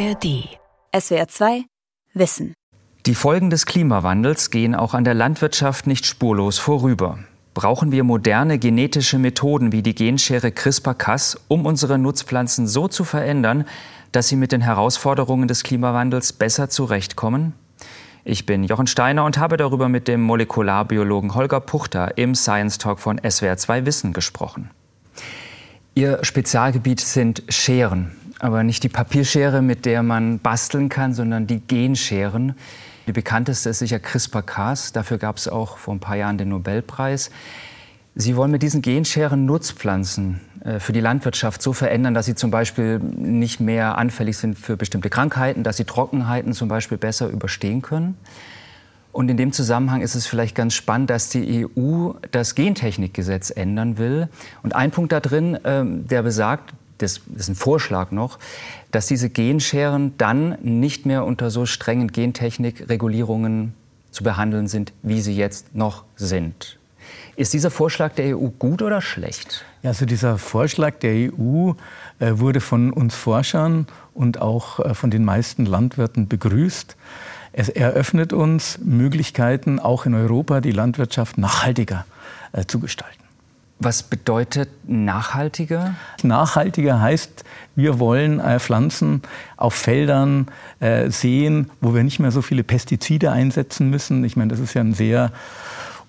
ARD. SWR 2 Wissen. Die Folgen des Klimawandels gehen auch an der Landwirtschaft nicht spurlos vorüber. Brauchen wir moderne genetische Methoden wie die Genschere CRISPR-Cas, um unsere Nutzpflanzen so zu verändern, dass sie mit den Herausforderungen des Klimawandels besser zurechtkommen? Ich bin Jochen Steiner und habe darüber mit dem Molekularbiologen Holger Puchter im Science Talk von SWR 2 Wissen gesprochen. Ihr Spezialgebiet sind Scheren, aber nicht die Papierschere, mit der man basteln kann, sondern die Genscheren. Die bekannteste ist sicher CRISPR-Cas. Dafür gab es auch vor ein paar Jahren den Nobelpreis. Sie wollen mit diesen Genscheren Nutzpflanzen äh, für die Landwirtschaft so verändern, dass sie zum Beispiel nicht mehr anfällig sind für bestimmte Krankheiten, dass sie Trockenheiten zum Beispiel besser überstehen können. Und in dem Zusammenhang ist es vielleicht ganz spannend, dass die EU das Gentechnikgesetz ändern will. Und ein Punkt da drin, ähm, der besagt, das ist ein Vorschlag noch, dass diese Genscheren dann nicht mehr unter so strengen Gentechnikregulierungen zu behandeln sind, wie sie jetzt noch sind. Ist dieser Vorschlag der EU gut oder schlecht? Also dieser Vorschlag der EU äh, wurde von uns Forschern und auch äh, von den meisten Landwirten begrüßt. Es eröffnet uns Möglichkeiten, auch in Europa die Landwirtschaft nachhaltiger äh, zu gestalten. Was bedeutet nachhaltiger? Nachhaltiger heißt, wir wollen äh, Pflanzen auf Feldern äh, sehen, wo wir nicht mehr so viele Pestizide einsetzen müssen. Ich meine, das ist ja ein sehr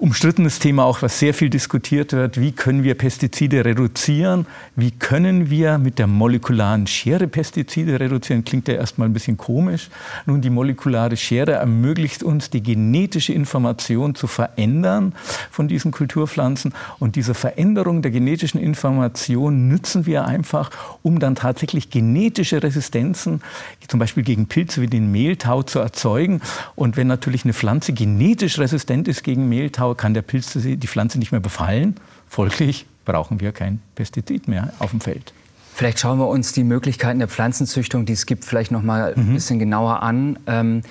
umstrittenes Thema auch, was sehr viel diskutiert wird. Wie können wir Pestizide reduzieren? Wie können wir mit der molekularen Schere Pestizide reduzieren? Klingt ja erstmal ein bisschen komisch. Nun, die molekulare Schere ermöglicht uns, die genetische Information zu verändern von diesen Kulturpflanzen. Und diese Veränderung der genetischen Information nützen wir einfach, um dann tatsächlich genetische Resistenzen, zum Beispiel gegen Pilze wie den Mehltau, zu erzeugen. Und wenn natürlich eine Pflanze genetisch resistent ist gegen Mehltau, kann der Pilz die Pflanze nicht mehr befallen. Folglich brauchen wir kein Pestizid mehr auf dem Feld. Vielleicht schauen wir uns die Möglichkeiten der Pflanzenzüchtung, die es gibt, vielleicht noch mal mhm. ein bisschen genauer an. Ähm,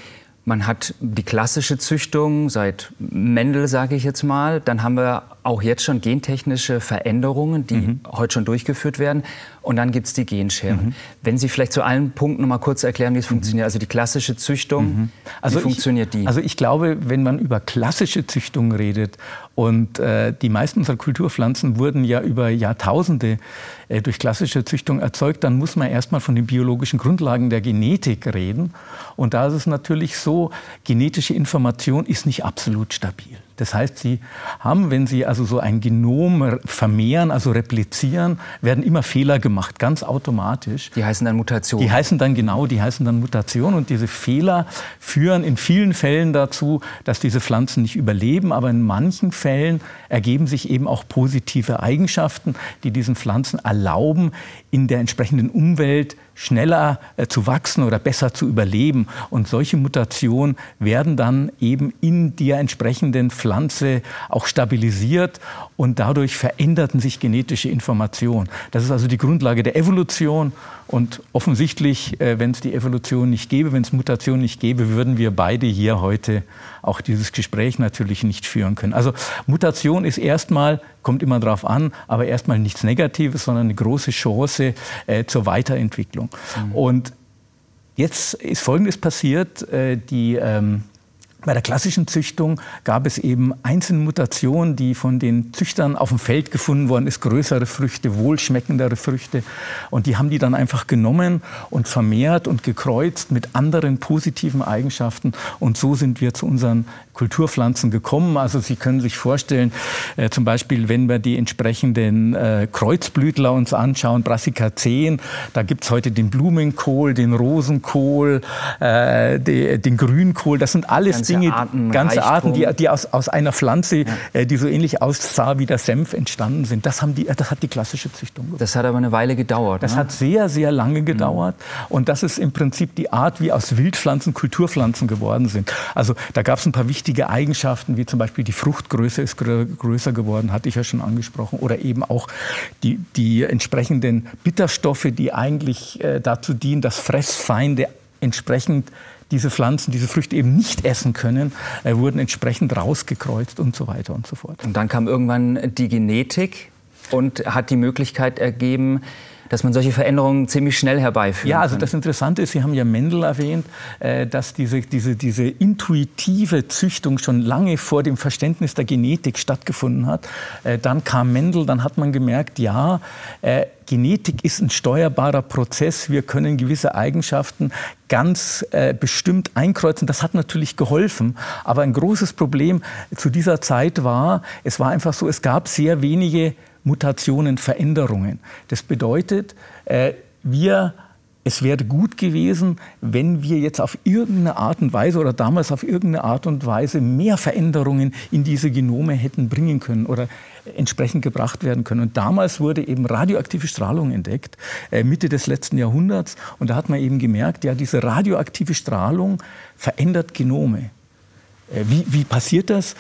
man hat die klassische Züchtung seit Mendel, sage ich jetzt mal. Dann haben wir auch jetzt schon gentechnische Veränderungen, die mhm. heute schon durchgeführt werden. Und dann gibt es die Genscheren. Mhm. Wenn Sie vielleicht zu allen Punkten noch mal kurz erklären, wie es mhm. funktioniert. Also die klassische Züchtung, mhm. also wie funktioniert ich, die? Also ich glaube, wenn man über klassische Züchtung redet und äh, die meisten unserer Kulturpflanzen wurden ja über Jahrtausende äh, durch klassische Züchtung erzeugt, dann muss man erstmal von den biologischen Grundlagen der Genetik reden. Und da ist es natürlich so, genetische Information ist nicht absolut stabil. Das heißt, Sie haben, wenn Sie also so ein Genom vermehren, also replizieren, werden immer Fehler gemacht, ganz automatisch. Die heißen dann Mutationen. Die heißen dann genau, die heißen dann Mutationen. Und diese Fehler führen in vielen Fällen dazu, dass diese Pflanzen nicht überleben. Aber in manchen Fällen ergeben sich eben auch positive Eigenschaften, die diesen Pflanzen erlauben, in der entsprechenden Umwelt schneller äh, zu wachsen oder besser zu überleben. Und solche Mutationen werden dann eben in der entsprechenden Pflanze auch stabilisiert und dadurch veränderten sich genetische Informationen. Das ist also die Grundlage der Evolution und offensichtlich, äh, wenn es die Evolution nicht gäbe, wenn es Mutationen nicht gäbe, würden wir beide hier heute auch dieses Gespräch natürlich nicht führen können. Also Mutation ist erstmal, kommt immer darauf an, aber erstmal nichts Negatives, sondern eine große Chance äh, zur Weiterentwicklung. Mhm. Und jetzt ist Folgendes passiert. Äh, die ähm, bei der klassischen Züchtung gab es eben einzelne Mutationen, die von den Züchtern auf dem Feld gefunden worden ist, größere Früchte, wohlschmeckendere Früchte. Und die haben die dann einfach genommen und vermehrt und gekreuzt mit anderen positiven Eigenschaften. Und so sind wir zu unseren Kulturpflanzen gekommen. Also Sie können sich vorstellen, äh, zum Beispiel, wenn wir die entsprechenden äh, Kreuzblütler uns anschauen, Brassica 10, da gibt es heute den Blumenkohl, den Rosenkohl, äh, die, den Grünkohl. Das sind alles ganze Dinge, Arten, ganze Arten, die, die aus, aus einer Pflanze, ja. äh, die so ähnlich aussah wie der Senf, entstanden sind. Das, haben die, das hat die klassische Züchtung gemacht. Das hat aber eine Weile gedauert. Das ne? hat sehr, sehr lange gedauert. Mhm. Und das ist im Prinzip die Art, wie aus Wildpflanzen Kulturpflanzen geworden sind. Also da gab es ein paar wichtige wichtige Eigenschaften, wie zum Beispiel die Fruchtgröße ist größer geworden, hatte ich ja schon angesprochen, oder eben auch die, die entsprechenden Bitterstoffe, die eigentlich äh, dazu dienen, dass Fressfeinde entsprechend diese Pflanzen, diese Früchte eben nicht essen können, äh, wurden entsprechend rausgekreuzt und so weiter und so fort. Und dann kam irgendwann die Genetik und hat die Möglichkeit ergeben, dass man solche Veränderungen ziemlich schnell herbeiführt. Ja, also das Interessante ist, Sie haben ja Mendel erwähnt, äh, dass diese, diese, diese intuitive Züchtung schon lange vor dem Verständnis der Genetik stattgefunden hat. Äh, dann kam Mendel, dann hat man gemerkt, ja, äh, Genetik ist ein steuerbarer Prozess. Wir können gewisse Eigenschaften ganz äh, bestimmt einkreuzen. Das hat natürlich geholfen. Aber ein großes Problem zu dieser Zeit war, es war einfach so, es gab sehr wenige Mutationen, Veränderungen. Das bedeutet, äh, wir es wäre gut gewesen, wenn wir jetzt auf irgendeine Art und Weise oder damals auf irgendeine Art und Weise mehr Veränderungen in diese Genome hätten bringen können oder entsprechend gebracht werden können. Und damals wurde eben radioaktive Strahlung entdeckt, äh, Mitte des letzten Jahrhunderts. Und da hat man eben gemerkt, ja, diese radioaktive Strahlung verändert Genome. Äh, wie, wie passiert das?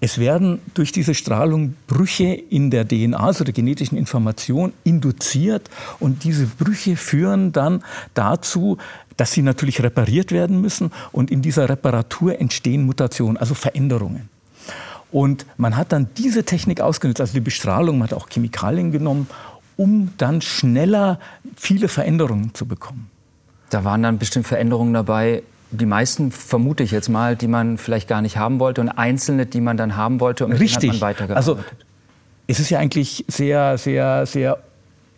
Es werden durch diese Strahlung Brüche in der DNA, also der genetischen Information, induziert und diese Brüche führen dann dazu, dass sie natürlich repariert werden müssen und in dieser Reparatur entstehen Mutationen, also Veränderungen. Und man hat dann diese Technik ausgenutzt, also die Bestrahlung, man hat auch Chemikalien genommen, um dann schneller viele Veränderungen zu bekommen. Da waren dann bestimmt Veränderungen dabei, die meisten vermute ich jetzt mal, die man vielleicht gar nicht haben wollte und einzelne, die man dann haben wollte und mit Richtig. hat man weitergearbeitet. Also es ist ja eigentlich sehr, sehr, sehr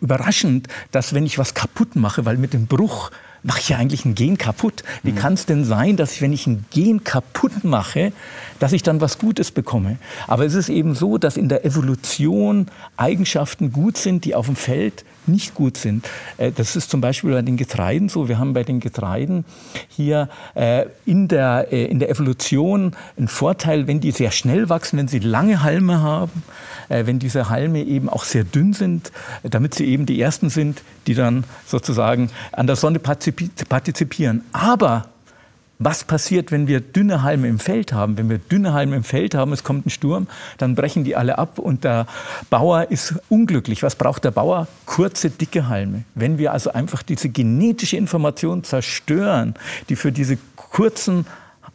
überraschend, dass wenn ich was kaputt mache, weil mit dem Bruch mache ich ja eigentlich ein Gen kaputt. Wie mhm. kann es denn sein, dass ich, wenn ich ein Gen kaputt mache, dass ich dann was Gutes bekomme? Aber es ist eben so, dass in der Evolution Eigenschaften gut sind, die auf dem Feld nicht gut sind. Äh, das ist zum Beispiel bei den Getreiden so. Wir haben bei den Getreiden hier äh, in der, äh, in der Evolution einen Vorteil, wenn die sehr schnell wachsen, wenn sie lange Halme haben, wenn diese Halme eben auch sehr dünn sind, damit sie eben die ersten sind, die dann sozusagen an der Sonne partizipieren. Aber was passiert, wenn wir dünne Halme im Feld haben? Wenn wir dünne Halme im Feld haben, es kommt ein Sturm, dann brechen die alle ab und der Bauer ist unglücklich. Was braucht der Bauer? Kurze, dicke Halme. Wenn wir also einfach diese genetische Information zerstören, die für diese kurzen,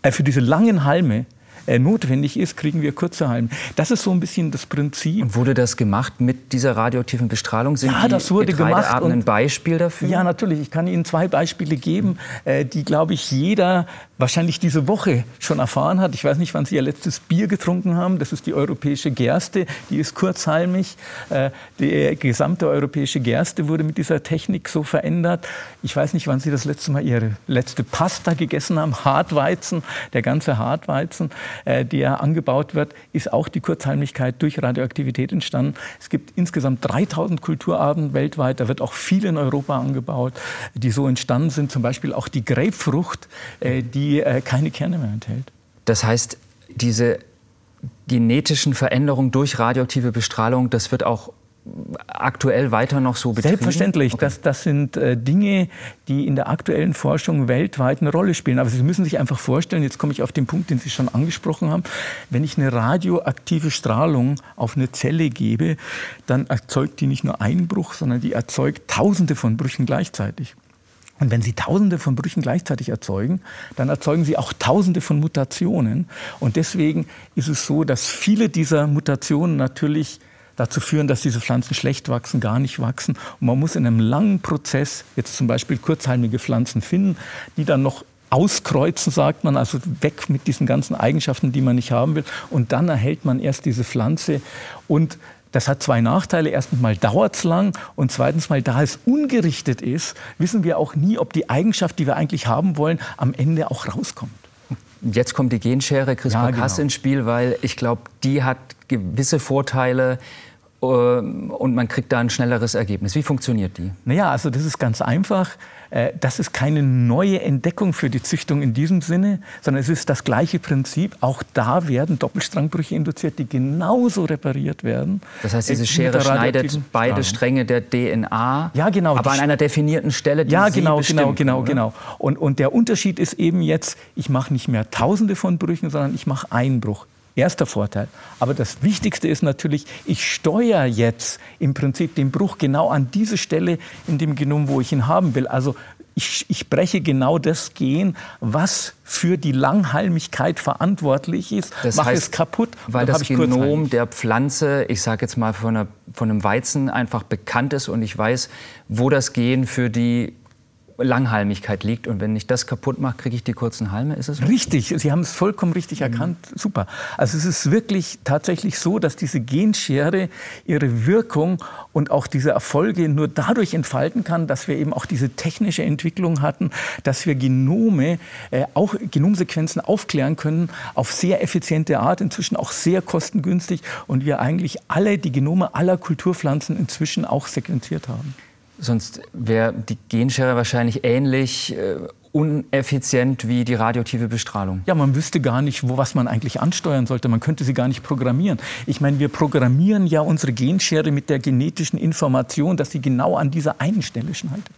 äh, für diese langen Halme äh, notwendig ist, kriegen wir kurze Halme. Das ist so ein bisschen das Prinzip. Und wurde das gemacht mit dieser radioaktiven Bestrahlung? Sind ja, das wurde gemacht. Und, ein Beispiel dafür? Ja, natürlich. Ich kann Ihnen zwei Beispiele geben, äh, die, glaube ich, jeder wahrscheinlich diese Woche schon erfahren hat. Ich weiß nicht, wann Sie Ihr letztes Bier getrunken haben. Das ist die europäische Gerste. Die ist kurzhalmig. Äh, die gesamte europäische Gerste wurde mit dieser Technik so verändert. Ich weiß nicht, wann Sie das letzte Mal Ihre letzte Pasta gegessen haben. Hartweizen, der ganze Hartweizen, äh, der angebaut wird, ist auch die Kurzhalmigkeit durch Radioaktivität entstanden. Es gibt insgesamt 3000 Kulturarten weltweit. Da wird auch viel in Europa angebaut, die so entstanden sind. Zum Beispiel auch die Grapefrucht, äh, die die äh, keine Kerne mehr enthält. Das heißt, diese genetischen Veränderungen durch radioaktive Bestrahlung, das wird auch aktuell weiter noch so betrieben? Selbstverständlich. Okay. Das, das sind äh, Dinge, die in der aktuellen Forschung weltweit eine Rolle spielen. Aber Sie müssen sich einfach vorstellen, jetzt komme ich auf den Punkt, den Sie schon angesprochen haben, wenn ich eine radioaktive Strahlung auf eine Zelle gebe, dann erzeugt die nicht nur einen Bruch, sondern die erzeugt Tausende von Brüchen gleichzeitig. Und wenn Sie Tausende von Brüchen gleichzeitig erzeugen, dann erzeugen Sie auch Tausende von Mutationen. Und deswegen ist es so, dass viele dieser Mutationen natürlich dazu führen, dass diese Pflanzen schlecht wachsen, gar nicht wachsen. Und man muss in einem langen Prozess jetzt zum Beispiel kurzhalmige Pflanzen finden, die dann noch auskreuzen, sagt man, also weg mit diesen ganzen Eigenschaften, die man nicht haben will. Und dann erhält man erst diese Pflanze. Und das hat zwei Nachteile. Erstens mal dauert es lang und zweitens mal, da es ungerichtet ist, wissen wir auch nie, ob die Eigenschaft, die wir eigentlich haben wollen, am Ende auch rauskommt. Jetzt kommt die Genschere CRISPR-Cas ja, genau. ins Spiel, weil ich glaube, die hat gewisse Vorteile und man kriegt da ein schnelleres Ergebnis. Wie funktioniert die? Naja, also das ist ganz einfach. Äh, das ist keine neue Entdeckung für die Züchtung in diesem Sinne, sondern es ist das gleiche Prinzip. Auch da werden Doppelstrangbrüche induziert, die genauso repariert werden. Das heißt, diese Schere schneidet beide Stränge der DNA, ja, genau, aber an einer definierten Stelle, die Ja, genau, Sie genau, genau, oder? genau. Und, und der Unterschied ist eben jetzt, ich mache nicht mehr Tausende von Brüchen, sondern ich mache einen Bruch. Erster Vorteil. Aber das Wichtigste ist natürlich, ich steuere jetzt im Prinzip den Bruch genau an diese Stelle in dem Genom, wo ich ihn haben will. Also ich, ich breche genau das Gen, was für die Langhalmigkeit verantwortlich ist, das mache heißt, es kaputt. Weil das Genom der Pflanze, ich sage jetzt mal von, einer, von einem Weizen, einfach bekannt ist und ich weiß, wo das Gen für die Langhalmigkeit liegt. Und wenn ich das kaputt mache, kriege ich die kurzen Halme. Ist es so? Richtig, Sie haben es vollkommen richtig mhm. erkannt. Super. Also es ist wirklich tatsächlich so, dass diese Genschere ihre Wirkung und auch diese Erfolge nur dadurch entfalten kann, dass wir eben auch diese technische Entwicklung hatten, dass wir Genome, äh, auch Genomsequenzen aufklären können auf sehr effiziente Art, inzwischen auch sehr kostengünstig und wir eigentlich alle die Genome aller Kulturpflanzen inzwischen auch sequenziert haben. Sonst wäre die Genschere wahrscheinlich ähnlich äh, uneffizient wie die radioaktive Bestrahlung. Ja, man wüsste gar nicht, wo, was man eigentlich ansteuern sollte. Man könnte sie gar nicht programmieren. Ich meine, wir programmieren ja unsere Genschere mit der genetischen Information, dass sie genau an dieser einen Stelle schneidet.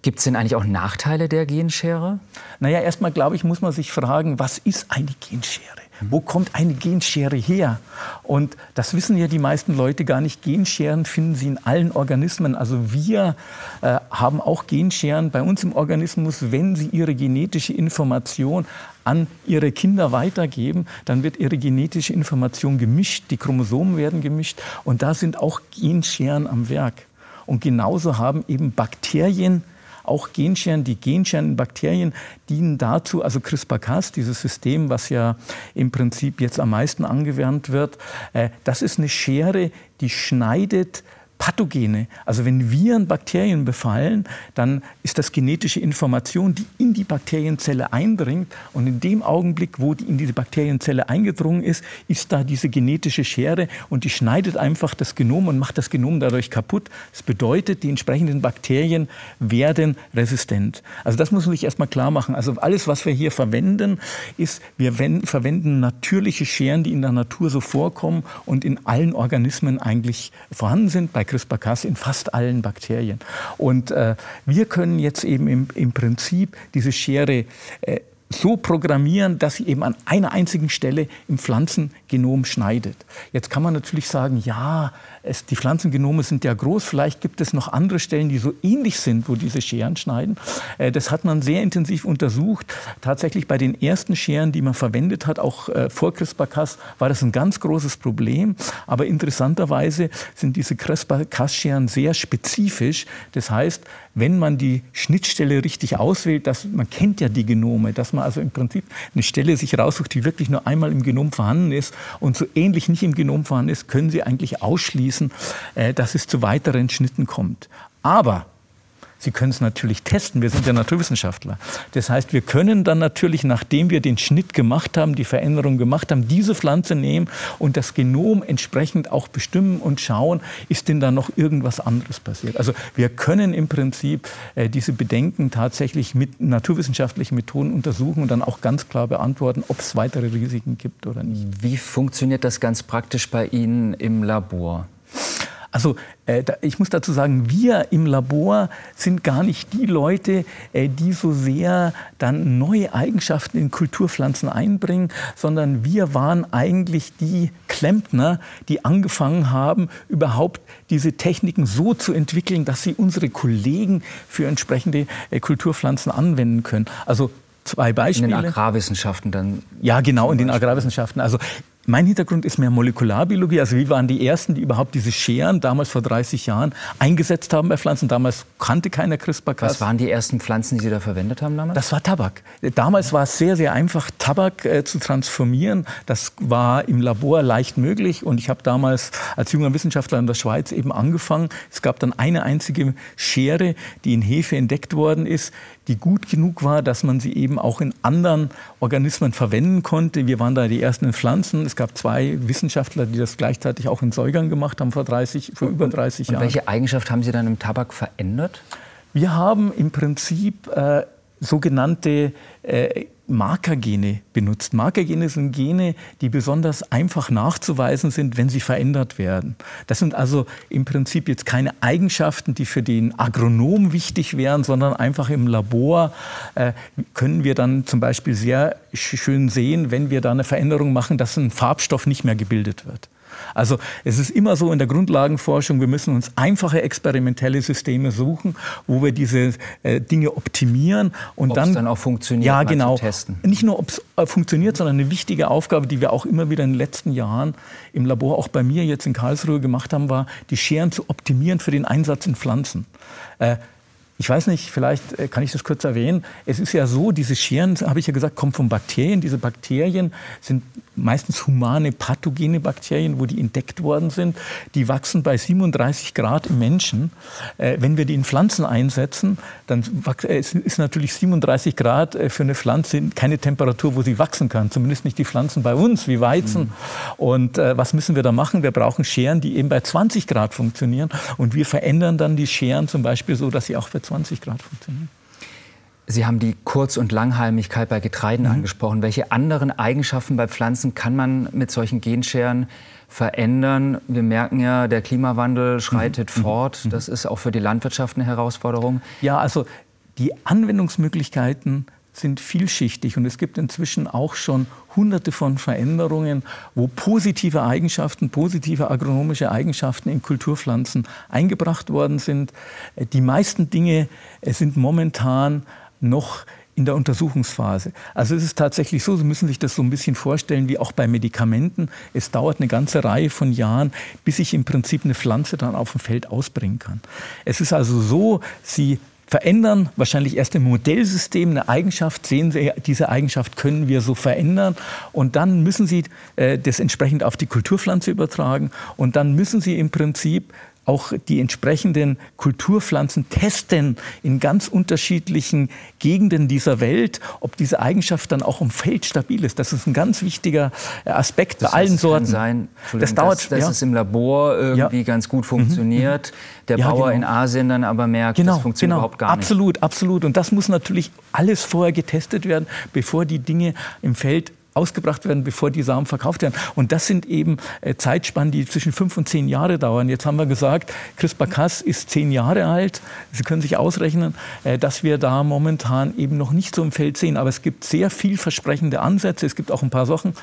Gibt es denn eigentlich auch Nachteile der Genschere? Naja, erstmal glaube ich, muss man sich fragen, was ist eine Genschere? Wo kommt eine Genschere her? Und das wissen ja die meisten Leute gar nicht. Genscheren finden sie in allen Organismen. Also wir äh, haben auch Genscheren bei uns im Organismus. Wenn sie ihre genetische Information an ihre Kinder weitergeben, dann wird ihre genetische Information gemischt, die Chromosomen werden gemischt und da sind auch Genscheren am Werk. Und genauso haben eben Bakterien auch Genscheren, die Genscheren in Bakterien dienen dazu, also CRISPR-Cas, dieses System, was ja im Prinzip jetzt am meisten angewandt wird, äh, das ist eine Schere, die schneidet Pathogene. Also wenn Viren Bakterien befallen, dann ist das genetische Information, die in die Bakterienzelle eindringt. Und in dem Augenblick, wo die in diese Bakterienzelle eingedrungen ist, ist da diese genetische Schere und die schneidet einfach das Genom und macht das Genom dadurch kaputt. Das bedeutet, die entsprechenden Bakterien werden resistent. Also das muss man sich erstmal klar machen. Also alles, was wir hier verwenden, ist, wir verwenden natürliche Scheren, die in der Natur so vorkommen und in allen Organismen eigentlich vorhanden sind. Bei CRISPR-Cas in fast allen Bakterien. Und äh, wir können jetzt eben im, im Prinzip diese Schere äh, so programmieren, dass sie eben an einer einzigen Stelle im Pflanzengenom schneidet. Jetzt kann man natürlich sagen, ja, es, die Pflanzengenome sind ja groß, vielleicht gibt es noch andere Stellen, die so ähnlich sind, wo diese Scheren schneiden. Äh, das hat man sehr intensiv untersucht. Tatsächlich bei den ersten Scheren, die man verwendet hat, auch äh, vor CRISPR-Cas, war das ein ganz großes Problem. Aber interessanterweise sind diese CRISPR-Cas-Scheren sehr spezifisch. Das heißt, wenn man die Schnittstelle richtig auswählt, dass, man kennt ja die Genome, dass man also im Prinzip eine Stelle sich raussucht, die wirklich nur einmal im Genom vorhanden ist und so ähnlich nicht im Genom vorhanden ist, können Sie eigentlich ausschließen, äh, dass es zu weiteren Schnitten kommt. Aber Sie können es natürlich testen. Wir sind ja Naturwissenschaftler. Das heißt, wir können dann natürlich, nachdem wir den Schnitt gemacht haben, die Veränderung gemacht haben, diese Pflanze nehmen und das Genom entsprechend auch bestimmen und schauen, ist denn da noch irgendwas anderes passiert. Also wir können im Prinzip äh, diese Bedenken tatsächlich mit naturwissenschaftlichen Methoden untersuchen und dann auch ganz klar beantworten, ob es weitere Risiken gibt oder nicht. Wie funktioniert das ganz praktisch bei Ihnen im Labor? Also äh, ich muss dazu sagen, wir im Labor sind gar nicht die Leute, äh, die so sehr dann neue Eigenschaften in Kulturpflanzen einbringen, sondern wir waren eigentlich die Klempner, die angefangen haben, überhaupt diese Techniken so zu entwickeln, dass sie unsere Kollegen für entsprechende äh, Kulturpflanzen anwenden können. Also zwei Beispiele. In den Agrarwissenschaften dann? Ja, genau, in den Agrarwissenschaften. Also mein Hintergrund ist mehr Molekularbiologie. Also wie waren die Ersten, die überhaupt diese Scheren damals vor 30 Jahren eingesetzt haben bei Pflanzen? Damals kannte keiner CRISPR-Cas. Was waren die ersten Pflanzen, die Sie da verwendet haben damals? Das war Tabak. Damals war es sehr, sehr einfach, Tabak äh, zu transformieren. Das war im Labor leicht möglich. Und ich habe damals als junger Wissenschaftler in der Schweiz eben angefangen. Es gab dann eine einzige Schere, die in Hefe entdeckt worden ist, die gut genug war, dass man sie eben auch in anderen Organismen verwenden konnte. Wir waren da die ersten in Pflanzen. Es gab zwei Wissenschaftler, die das gleichzeitig auch in Säugern gemacht haben vor, 30, vor über 30 Jahren. Und welche Eigenschaft haben Sie dann im Tabak verändert? Wir haben im Prinzip äh, sogenannte äh, Markergene benutzt. Markergene sind Gene, die besonders einfach nachzuweisen sind, wenn sie verändert werden. Das sind also im Prinzip jetzt keine Eigenschaften, die für den Agronom wichtig wären, sondern einfach im Labor äh, können wir dann zum Beispiel sehr schön sehen, wenn wir da eine Veränderung machen, dass ein Farbstoff nicht mehr gebildet wird. Also es ist immer so in der Grundlagenforschung, wir müssen uns einfache experimentelle Systeme suchen, wo wir diese äh, Dinge optimieren und ob's dann dann auch funktioniert, ja genau testen. nicht nur ob es äh, funktioniert, sondern eine wichtige Aufgabe, die wir auch immer wieder in den letzten Jahren im Labor auch bei mir jetzt in Karlsruhe gemacht haben, war die Scheren zu optimieren für den Einsatz in Pflanzen. Äh, ich weiß nicht, vielleicht äh, kann ich das kurz erwähnen. Es ist ja so, diese Scheren, habe ich ja gesagt, kommen von Bakterien. Diese Bakterien sind meistens humane, pathogene Bakterien, wo die entdeckt worden sind. Die wachsen bei 37 Grad im Menschen. Äh, wenn wir die in Pflanzen einsetzen, dann äh, ist natürlich 37 Grad für eine Pflanze keine Temperatur, wo sie wachsen kann. Zumindest nicht die Pflanzen bei uns, wie Weizen. Mhm. Und was müssen wir da machen? Wir brauchen Scheren, die eben bei 20 Grad funktionieren. Und wir verändern dann die Scheren zum Beispiel so, dass sie auch bei 20 Grad funktionieren. Sie haben die Kurz- und Langhalmigkeit bei Getreiden mhm. angesprochen. Welche anderen Eigenschaften bei Pflanzen kann man mit solchen Genscheren verändern? Wir merken ja, der Klimawandel schreitet mhm. fort. Mhm. Das ist auch für die Landwirtschaft eine Herausforderung. Ja, also die Anwendungsmöglichkeiten sind vielschichtig und es gibt inzwischen auch schon hunderte von Veränderungen, wo positive Eigenschaften, positive agronomische Eigenschaften in Kulturpflanzen eingebracht worden sind. Die meisten Dinge sind momentan noch in der Untersuchungsphase. Also es ist tatsächlich so, Sie müssen sich das so ein bisschen vorstellen wie auch bei Medikamenten. Es dauert eine ganze Reihe von Jahren, bis ich im Prinzip eine Pflanze dann auf dem Feld ausbringen kann. Es ist also so, Sie verändern, wahrscheinlich erst im Modellsystem eine Eigenschaft, sehen Sie, diese Eigenschaft können wir so verändern. Und dann müssen Sie äh, das entsprechend auf die Kulturpflanze übertragen. Und dann müssen Sie im Prinzip auch die entsprechenden Kulturpflanzen testen in ganz unterschiedlichen Gegenden dieser Welt, ob diese Eigenschaft dann auch im Feld stabil ist. Das ist ein ganz wichtiger äh, Aspekt das bei allen Sorten. Sein, das dauert, dass, dass ja. es im Labor irgendwie ja. ganz gut funktioniert. Mhm. mhm. Der ja, Bauer genau. in Asien dann aber merkt, genau, das funktioniert genau. überhaupt gar absolut, nicht. Absolut, absolut. Und das muss natürlich alles vorher getestet werden, bevor die Dinge im Feld ausgebracht werden, bevor die Samen verkauft werden. Und das sind eben äh, Zeitspannen, die zwischen fünf und zehn Jahre dauern. Jetzt haben wir gesagt, CRISPR-Cas ist zehn Jahre alt. Sie können sich ausrechnen, äh, dass wir da momentan eben noch nicht so im Feld sehen. Aber es gibt sehr vielversprechende Ansätze. Es gibt auch ein paar Sachen,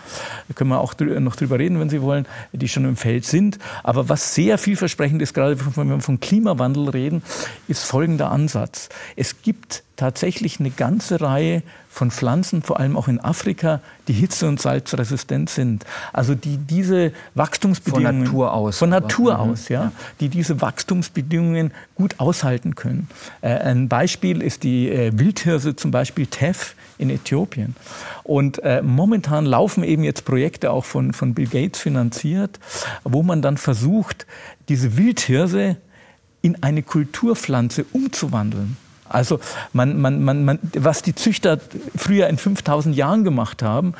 da können wir auch noch drüber reden, wenn Sie wollen, die schon im Feld sind. Aber was sehr vielversprechend ist, gerade wenn wir von Klimawandel reden, ist folgender Ansatz. Es gibt tatsächlich eine ganze Reihe von Pflanzen, vor allem auch in Afrika, die hitze- und salzresistent sind. Also die diese Wachstumsbedingungen von Natur aus, von Natur aber, mhm. aus, ja, die diese Wachstumsbedingungen gut aushalten können. Äh, ein Beispiel ist die äh, Wildhirse, zum Beispiel Teff in Äthiopien. Und äh, momentan laufen eben jetzt Projekte auch von, von Bill Gates finanziert, wo man dann versucht, diese Wildhirse in eine Kulturpflanze umzuwandeln. Also man, man, man, was die Züchter früher in 5000 Jahren gemacht haben,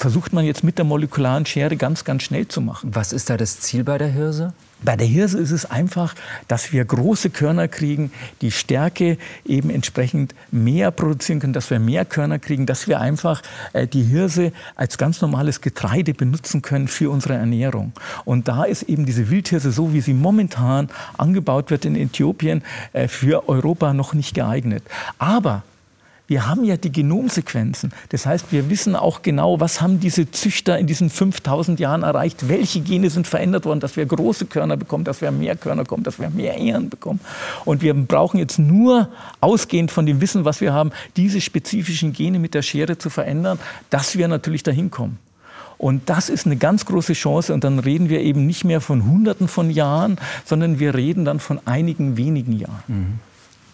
versucht man jetzt mit der molekularen Schere ganz, ganz schnell zu machen. Was ist da das Ziel bei der Hirse? Bei der Hirse ist es einfach, dass wir große Körner kriegen, die Stärke eben entsprechend mehr produzieren können, dass wir mehr Körner kriegen, dass wir einfach äh, die Hirse als ganz normales Getreide benutzen können für unsere Ernährung. Und da ist eben diese Wildhirse, so wie sie momentan angebaut wird in Äthiopien, äh, für Europa noch nicht geeignet. Aber wir haben ja die Genomsequenzen. Das heißt, wir wissen auch genau, was haben diese Züchter in diesen 5000 Jahren erreicht, welche Gene sind verändert worden, dass wir große Körner bekommen, dass wir mehr Körner bekommen, dass wir mehr Ehren bekommen. Und wir brauchen jetzt nur, ausgehend von dem Wissen, was wir haben, diese spezifischen Gene mit der Schere zu verändern, dass wir natürlich dahin kommen. Und das ist eine ganz große Chance. Und dann reden wir eben nicht mehr von Hunderten von Jahren, sondern wir reden dann von einigen wenigen Jahren. Mhm.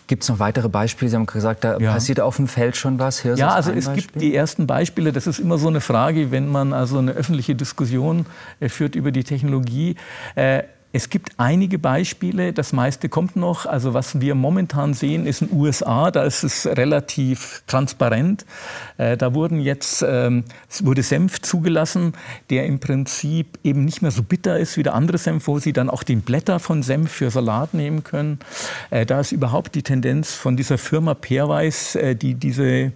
Gibt es noch weitere Beispiele? Sie haben gesagt, da ja. passiert auf dem Feld schon was. Hirse ja, also es Beispiel? gibt die ersten Beispiele. Das ist immer so eine Frage, wenn man also eine öffentliche Diskussion äh, führt über die Technologie. Äh, es gibt einige Beispiele, das meiste kommt noch. Also was wir momentan sehen, ist in den USA, da ist es relativ transparent. Äh, da wurden jetzt, ähm, es wurde Senf zugelassen, der im Prinzip eben nicht mehr so bitter ist wie der andere Senf, wo Sie dann auch den Blätter von Senf für Salat nehmen können. Äh, da ist überhaupt die Tendenz von dieser Firma Peerweiss, äh, die diese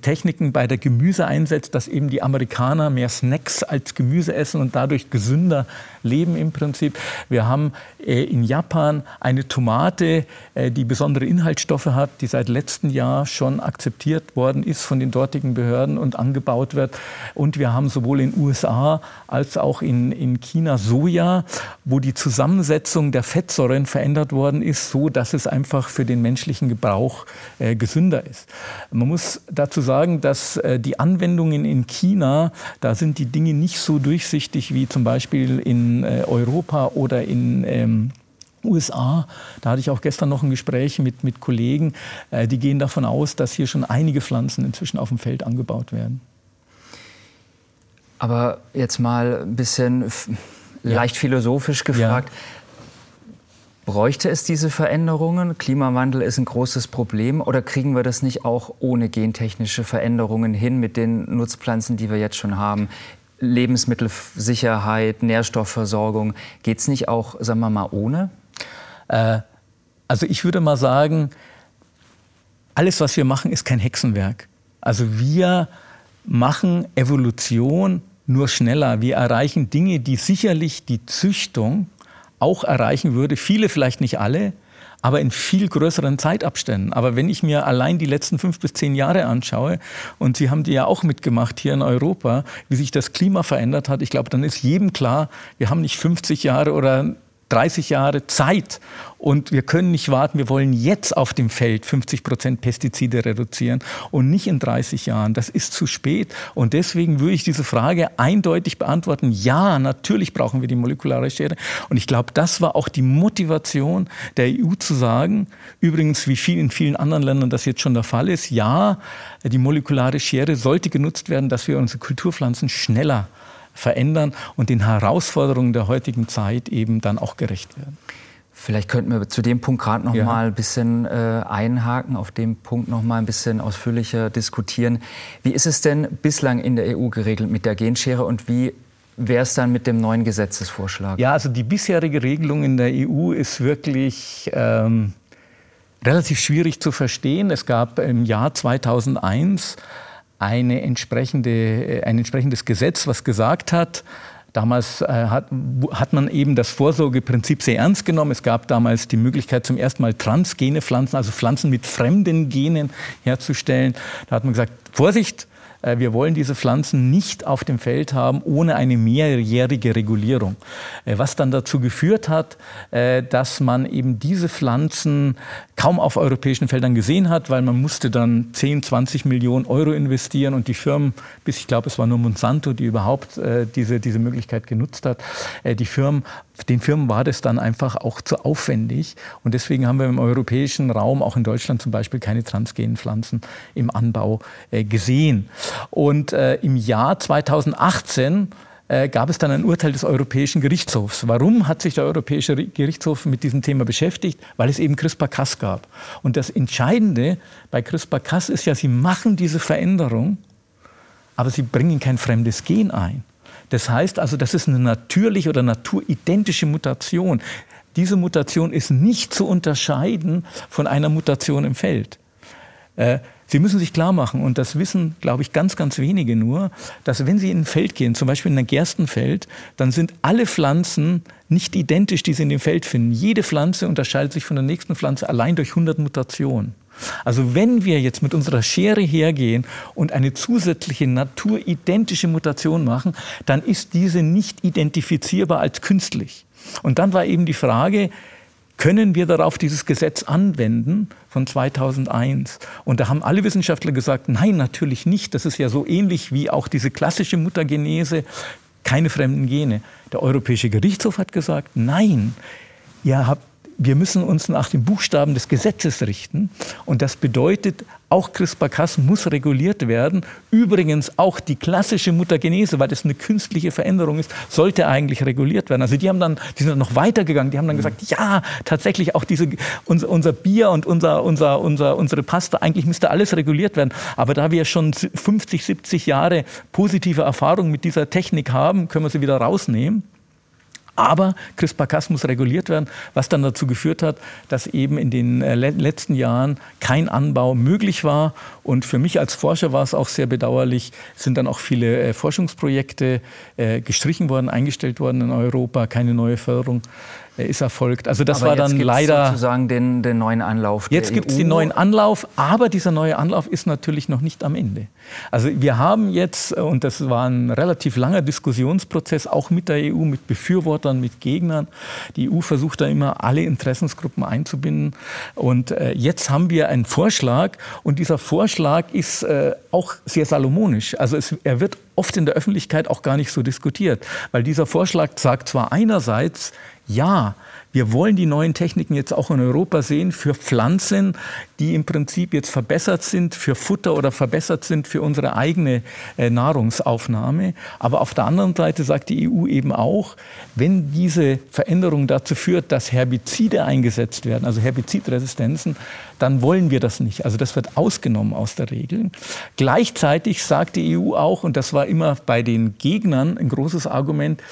Techniken bei der Gemüse einsetzt, dass eben die Amerikaner mehr Snacks als Gemüse essen und dadurch gesünder leben im Prinzip. Wir haben äh, in Japan eine Tomate, äh, die besondere Inhaltsstoffe hat, die seit letztem Jahr schon akzeptiert worden ist von den dortigen Behörden und angebaut wird. Und wir haben sowohl in USA als auch in, in China Soja, wo die Zusammensetzung der Fettsäuren verändert worden ist, so dass es einfach für den menschlichen Gebrauch äh, gesünder ist. Man muss dazu sagen, dass äh, die Anwendungen in China, da sind die Dinge nicht so durchsichtig wie zum Beispiel in äh, Europa oder in ähm, USA, da hatte ich auch gestern noch ein Gespräch mit, mit Kollegen, äh, die gehen davon aus, dass hier schon einige Pflanzen inzwischen auf dem Feld angebaut werden. Aber jetzt mal ein bisschen leicht philosophisch gefragt. Ja. Bräuchte es diese Veränderungen? Klimawandel ist ein großes Problem. Oder kriegen wir das nicht auch ohne gentechnische Veränderungen hin mit den Nutzpflanzen, die wir jetzt schon haben? Lebensmittelsicherheit, Nährstoffversorgung. Geht es nicht auch, sagen wir mal, ohne? Äh, also ich würde mal sagen, alles, was wir machen, ist kein Hexenwerk. Also wir machen Evolution nur schneller. Wir erreichen Dinge, die sicherlich die Züchtung auch erreichen würde. Viele, vielleicht nicht alle, aber in viel größeren Zeitabständen. Aber wenn ich mir allein die letzten fünf bis zehn Jahre anschaue, und Sie haben die ja auch mitgemacht hier in Europa, wie sich das Klima verändert hat, ich glaube, dann ist jedem klar, wir haben nicht 50 Jahre oder 30 Jahre Zeit und wir können nicht warten. Wir wollen jetzt auf dem Feld 50 Prozent Pestizide reduzieren und nicht in 30 Jahren. Das ist zu spät. Und deswegen würde ich diese Frage eindeutig beantworten. Ja, natürlich brauchen wir die molekulare Schere. Und ich glaube, das war auch die Motivation der EU zu sagen, übrigens wie viel in vielen anderen Ländern das jetzt schon der Fall ist, ja, die molekulare Schere sollte genutzt werden, dass wir unsere Kulturpflanzen schneller verändern und den Herausforderungen der heutigen Zeit eben dann auch gerecht werden. Vielleicht könnten wir zu dem Punkt gerade noch ja. mal ein bisschen äh, einhaken, auf dem Punkt noch mal ein bisschen ausführlicher diskutieren. Wie ist es denn bislang in der EU geregelt mit der Genschere und wie wäre es dann mit dem neuen Gesetzesvorschlag? Ja, also die bisherige Regelung in der EU ist wirklich ähm, relativ schwierig zu verstehen. Es gab im Jahr 2001 eine entsprechende, äh, ein entsprechendes Gesetz, was gesagt hat, Damals äh, hat, hat man eben das Vorsorgeprinzip sehr ernst genommen. Es gab damals die Möglichkeit, zum ersten Mal transgene Pflanzen, also Pflanzen mit fremden Genen herzustellen. Da hat man gesagt, Vorsicht, wir wollen diese Pflanzen nicht auf dem Feld haben ohne eine mehrjährige Regulierung. Äh, was dann dazu geführt hat, äh, dass man eben diese Pflanzen kaum auf europäischen Feldern gesehen hat, weil man musste dann 10, 20 Millionen Euro investieren und die Firmen, bis ich glaube, es war nur Monsanto, die überhaupt diese, diese Möglichkeit genutzt hat, die Firmen den Firmen war das dann einfach auch zu aufwendig. Und deswegen haben wir im europäischen Raum, auch in Deutschland zum Beispiel, keine transgenen Pflanzen im Anbau äh, gesehen. Und äh, im Jahr 2018 äh, gab es dann ein Urteil des Europäischen Gerichtshofs. Warum hat sich der Europäische Gerichtshof mit diesem Thema beschäftigt? Weil es eben CRISPR-Cas gab. Und das Entscheidende bei CRISPR-Cas ist ja, sie machen diese Veränderung, aber sie bringen kein fremdes Gen ein. Das heißt also, das ist eine natürliche oder naturidentische Mutation. Diese Mutation ist nicht zu unterscheiden von einer Mutation im Feld. Äh, Sie müssen sich klar machen, und das wissen, glaube ich, ganz, ganz wenige nur, dass wenn Sie in ein Feld gehen, zum Beispiel in ein Gerstenfeld, dann sind alle Pflanzen nicht identisch, die Sie in dem Feld finden. Jede Pflanze unterscheidet sich von der nächsten Pflanze allein durch 100 Mutationen. Also wenn wir jetzt mit unserer Schere hergehen und eine zusätzliche naturidentische Mutation machen, dann ist diese nicht identifizierbar als künstlich. Und dann war eben die Frage, können wir darauf dieses Gesetz anwenden von 2001? Und da haben alle Wissenschaftler gesagt, nein, natürlich nicht. Das ist ja so ähnlich wie auch diese klassische Muttergenese, keine fremden Gene. Der Europäische Gerichtshof hat gesagt, nein, ihr habt wir müssen uns nach den Buchstaben des Gesetzes richten. Und das bedeutet, auch CRISPR-Cas muss reguliert werden. Übrigens auch die klassische Mutagenese, weil das eine künstliche Veränderung ist, sollte eigentlich reguliert werden. Also die haben dann, die sind dann noch weitergegangen. Die haben dann gesagt, ja, tatsächlich auch diese, unser, unser Bier und unser, unser, unser, unsere Pasta, eigentlich müsste alles reguliert werden. Aber da wir schon 50, 70 Jahre positive Erfahrung mit dieser Technik haben, können wir sie wieder rausnehmen. Aber CRISPR-Cas muss reguliert werden, was dann dazu geführt hat, dass eben in den äh, letzten Jahren kein Anbau möglich war. Und für mich als Forscher war es auch sehr bedauerlich, sind dann auch viele äh, Forschungsprojekte äh, gestrichen worden, eingestellt worden in Europa, keine neue Förderung ist erfolgt. Also das aber war dann leider sozusagen den, den neuen Anlauf. Jetzt gibt es den neuen Anlauf, aber dieser neue Anlauf ist natürlich noch nicht am Ende. Also wir haben jetzt, und das war ein relativ langer Diskussionsprozess, auch mit der EU, mit Befürwortern, mit Gegnern. Die EU versucht da immer alle Interessensgruppen einzubinden. Und äh, jetzt haben wir einen Vorschlag und dieser Vorschlag ist äh, auch sehr salomonisch. Also es, er wird oft in der Öffentlichkeit auch gar nicht so diskutiert, weil dieser Vorschlag sagt zwar einerseits, ja, wir wollen die neuen Techniken jetzt auch in Europa sehen für Pflanzen, die im Prinzip jetzt verbessert sind für Futter oder verbessert sind für unsere eigene äh, Nahrungsaufnahme. Aber auf der anderen Seite sagt die EU eben auch, wenn diese Veränderung dazu führt, dass Herbizide eingesetzt werden, also Herbizidresistenzen, dann wollen wir das nicht. Also das wird ausgenommen aus der Regel. Gleichzeitig sagt die EU auch, und das war immer bei den Gegnern ein großes Argument,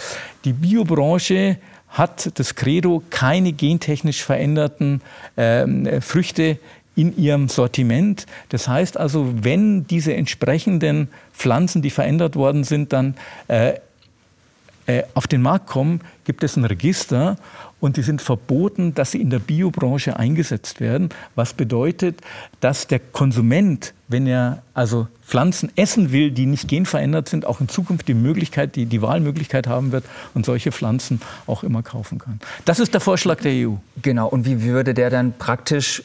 die Biobranche hat das Credo keine gentechnisch veränderten äh, Früchte in ihrem Sortiment. Das heißt also, wenn diese entsprechenden Pflanzen, die verändert worden sind, dann äh, äh, auf den Markt kommen, gibt es ein Register und die sind verboten, dass sie in der Biobranche eingesetzt werden, was bedeutet, dass der Konsument, wenn er also Pflanzen essen will, die nicht genverändert sind, auch in Zukunft die Möglichkeit, die, die Wahlmöglichkeit haben wird und solche Pflanzen auch immer kaufen kann. Das ist der Vorschlag der EU. Genau. Und wie würde der dann praktisch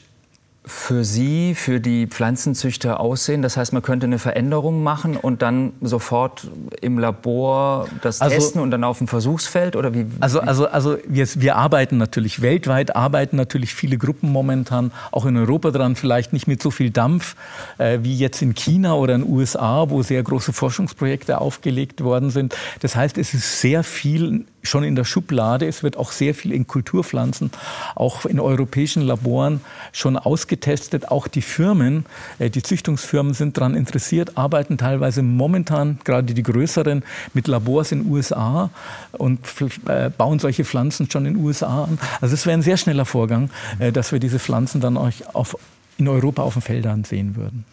für Sie, für die Pflanzenzüchter aussehen? Das heißt, man könnte eine Veränderung machen und dann sofort im Labor das also, testen und dann auf dem Versuchsfeld? Oder wie, also, also, also wir, wir arbeiten natürlich weltweit, arbeiten natürlich viele Gruppen momentan, auch in Europa dran, vielleicht nicht mit so viel Dampf äh, wie jetzt in China oder in den USA, wo sehr große Forschungsprojekte aufgelegt worden sind. Das heißt, es ist sehr viel schon in der Schublade. Es wird auch sehr viel in Kulturpflanzen, auch in europäischen Laboren schon ausgetestet. Auch die Firmen, äh, die Züchtungsfirmen sind daran interessiert, arbeiten teilweise momentan, gerade die größeren, mit Labors in den USA und äh, bauen solche Pflanzen schon in den USA an. Also es wäre ein sehr schneller Vorgang, äh, dass wir diese Pflanzen dann auch auf, in Europa auf den Feldern sehen würden.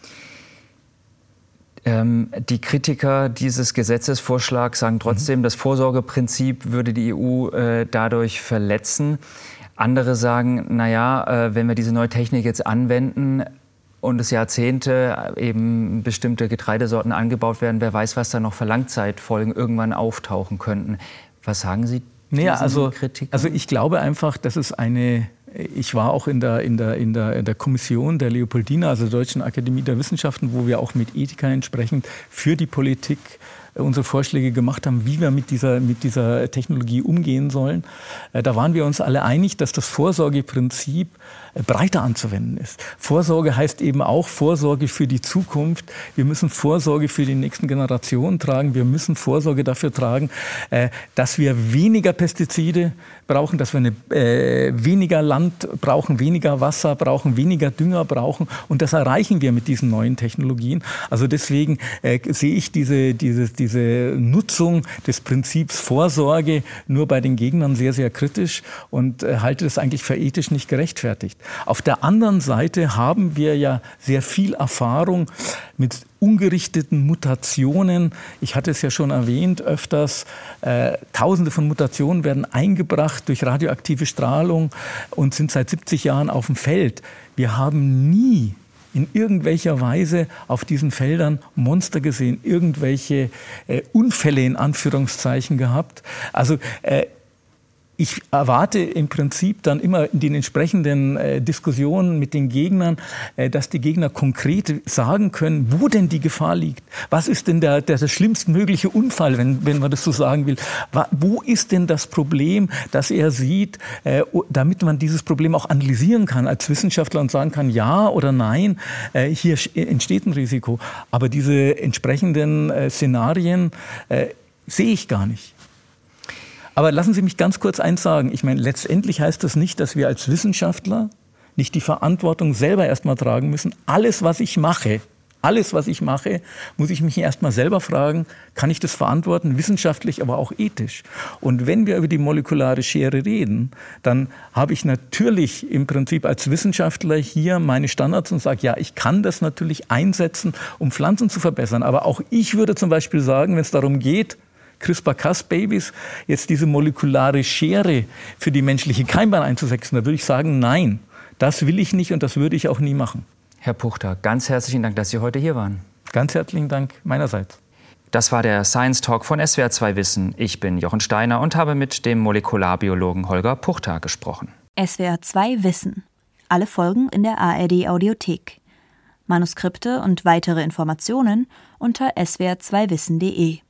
Ähm, die Kritiker dieses Gesetzesvorschlags sagen trotzdem, mhm. das Vorsorgeprinzip würde die EU äh, dadurch verletzen. Andere sagen, naja, äh, wenn wir diese neue Technik jetzt anwenden, und es Jahrzehnte eben bestimmte Getreidesorten angebaut werden, wer weiß, was da noch für Langzeitfolgen irgendwann auftauchen könnten. Was sagen Sie? Naja, also, also ich glaube einfach, dass es eine ich war auch in der, in, der, in, der, in der Kommission der Leopoldina, also der Deutschen Akademie der Wissenschaften, wo wir auch mit Ethikern entsprechend für die Politik unsere Vorschläge gemacht haben, wie wir mit dieser, mit dieser Technologie umgehen sollen. Äh, da waren wir uns alle einig, dass das Vorsorgeprinzip äh, breiter anzuwenden ist. Vorsorge heißt eben auch Vorsorge für die Zukunft. Wir müssen Vorsorge für die nächsten Generationen tragen. Wir müssen Vorsorge dafür tragen, äh, dass wir weniger Pestizide brauchen, dass wir eine, äh, weniger Land brauchen, weniger Wasser brauchen, weniger Dünger brauchen. Und das erreichen wir mit diesen neuen Technologien. Also deswegen äh, sehe ich diese, diese, diese Nutzung des Prinzips Vorsorge nur bei den Gegnern sehr, sehr kritisch und äh, halte das eigentlich für ethisch nicht gerechtfertigt. Auf der anderen Seite haben wir ja sehr viel Erfahrung mit ungerichteten Mutationen. Ich hatte es ja schon erwähnt öfters. Äh, Tausende von Mutationen werden eingebracht durch radioaktive Strahlung und sind seit 70 Jahren auf dem Feld. Wir haben nie in irgendwelcher Weise auf diesen Feldern Monster gesehen, irgendwelche äh, Unfälle in Anführungszeichen gehabt. Also äh, ich erwarte im Prinzip dann immer in den entsprechenden äh, Diskussionen mit den Gegnern, äh, dass die Gegner konkret sagen können, wo denn die Gefahr liegt. Was ist denn der, der, der schlimmstmögliche Unfall, wenn, wenn man das so sagen will? Wo ist denn das Problem, das er sieht, äh, damit man dieses Problem auch analysieren kann als Wissenschaftler und sagen kann, ja oder nein, äh, hier entsteht ein Risiko. Aber diese entsprechenden äh, Szenarien äh, sehe ich gar nicht. Aber lassen Sie mich ganz kurz eins sagen. Ich meine, letztendlich heißt das nicht, dass wir als Wissenschaftler nicht die Verantwortung selber erstmal tragen müssen. Alles, was ich mache, alles, was ich mache, muss ich mich erstmal selber fragen, kann ich das verantworten, wissenschaftlich, aber auch ethisch. Und wenn wir über die molekulare Schere reden, dann habe ich natürlich im Prinzip als Wissenschaftler hier meine Standards und sage, ja, ich kann das natürlich einsetzen, um Pflanzen zu verbessern. Aber auch ich würde zum Beispiel sagen, wenn es darum geht, CRISPR-Cas-Babys jetzt diese molekulare Schere für die menschliche Keimbahn einzusetzen, da würde ich sagen, nein, das will ich nicht und das würde ich auch nie machen. Herr Puchter, ganz herzlichen Dank, dass Sie heute hier waren. Ganz herzlichen Dank meinerseits. Das war der Science Talk von SWR2 Wissen. Ich bin Jochen Steiner und habe mit dem Molekularbiologen Holger Puchter gesprochen. SWR2 Wissen. Alle Folgen in der ARD Audiothek. Manuskripte und weitere Informationen unter swr2wissen.de.